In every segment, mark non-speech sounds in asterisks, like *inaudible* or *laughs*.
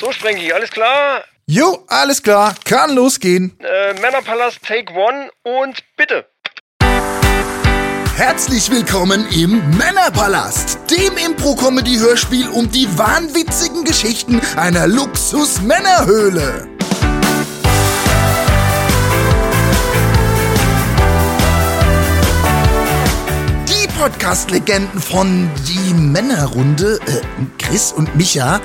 So, Sprengi, alles klar? Jo, alles klar, kann losgehen. Äh, Männerpalast Take One und bitte. Herzlich willkommen im Männerpalast, dem Impro-Comedy-Hörspiel um die wahnwitzigen Geschichten einer Luxus-Männerhöhle. Podcast-Legenden von Die Männerrunde, äh, Chris und Micha,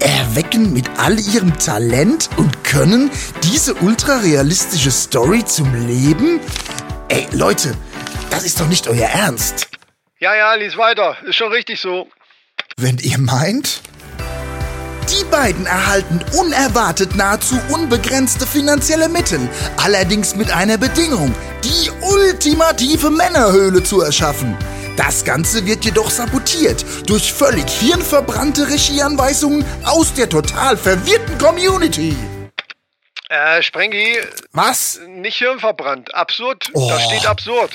erwecken mit all ihrem Talent und Können diese ultrarealistische Story zum Leben. Ey, Leute, das ist doch nicht euer Ernst. Ja, ja, lies weiter. Ist schon richtig so. Wenn ihr meint? Die beiden erhalten unerwartet nahezu unbegrenzte finanzielle Mittel, allerdings mit einer Bedingung, die ultimative Männerhöhle zu erschaffen. Das Ganze wird jedoch sabotiert durch völlig hirnverbrannte Regieanweisungen aus der total verwirrten Community. Äh, Sprengi, Was? nicht hirnverbrannt. Absurd. Oh. Da steht absurd.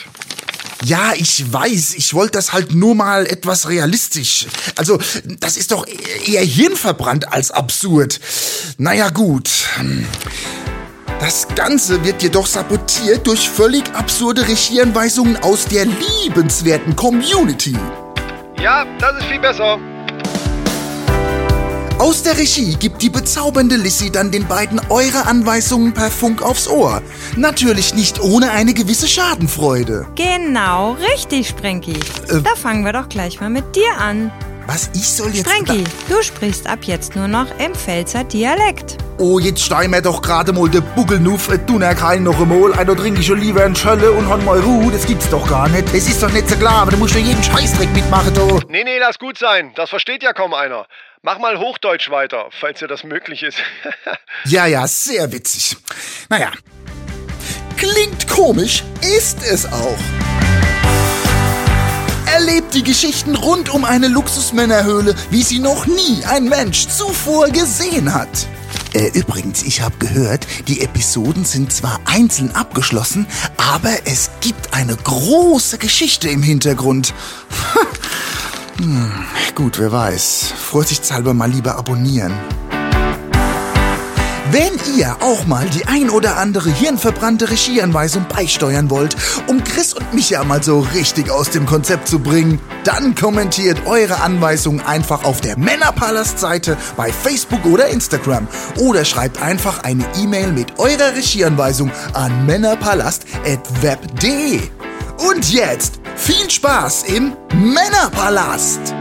Ja, ich weiß, ich wollte das halt nur mal etwas realistisch. Also, das ist doch eher hirnverbrannt als absurd. Naja, gut. Das Ganze wird jedoch sabotiert durch völlig absurde Regieanweisungen aus der liebenswerten Community. Ja, das ist viel besser. Aus der Regie gibt die bezaubernde Lissy dann den beiden eure Anweisungen per Funk aufs Ohr. Natürlich nicht ohne eine gewisse Schadenfreude. Genau, richtig, Sprenki. Äh. da fangen wir doch gleich mal mit dir an. Was, ich soll jetzt... Sprenki, du sprichst ab jetzt nur noch im Pfälzer Dialekt. Oh, jetzt stein mir doch gerade mal de Bugelnuf, äh, du kein noch einmal, also trinke ich schon lieber ein Schölle und hon mal Ruhe, das gibt's doch gar nicht. Das ist doch nicht so klar, aber du musst ja jeden Scheißdreck mitmachen, du. Nee, nee, lass gut sein. Das versteht ja kaum einer. Mach mal Hochdeutsch weiter, falls dir das möglich ist. *laughs* Ja, ja, sehr witzig. Naja, klingt komisch, ist es auch. Erlebt die Geschichten rund um eine Luxusmännerhöhle, wie sie noch nie ein Mensch zuvor gesehen hat. Äh, übrigens, ich habe gehört, die Episoden sind zwar einzeln abgeschlossen, aber es gibt eine große Geschichte im Hintergrund. *laughs* hm, gut, wer weiß. Vorsichtshalber mal lieber abonnieren. Wenn ihr auch mal die ein oder andere hirnverbrannte Regieanweisung beisteuern wollt, um Chris und Micha mal so richtig aus dem Konzept zu bringen, dann kommentiert eure Anweisungen einfach auf der Männerpalast-Seite bei Facebook oder Instagram oder schreibt einfach eine E-Mail mit eurer Regieanweisung an männerpalast.web.de. Und jetzt viel Spaß im Männerpalast!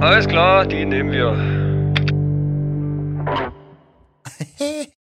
Alles klar, die nehmen wir. *laughs*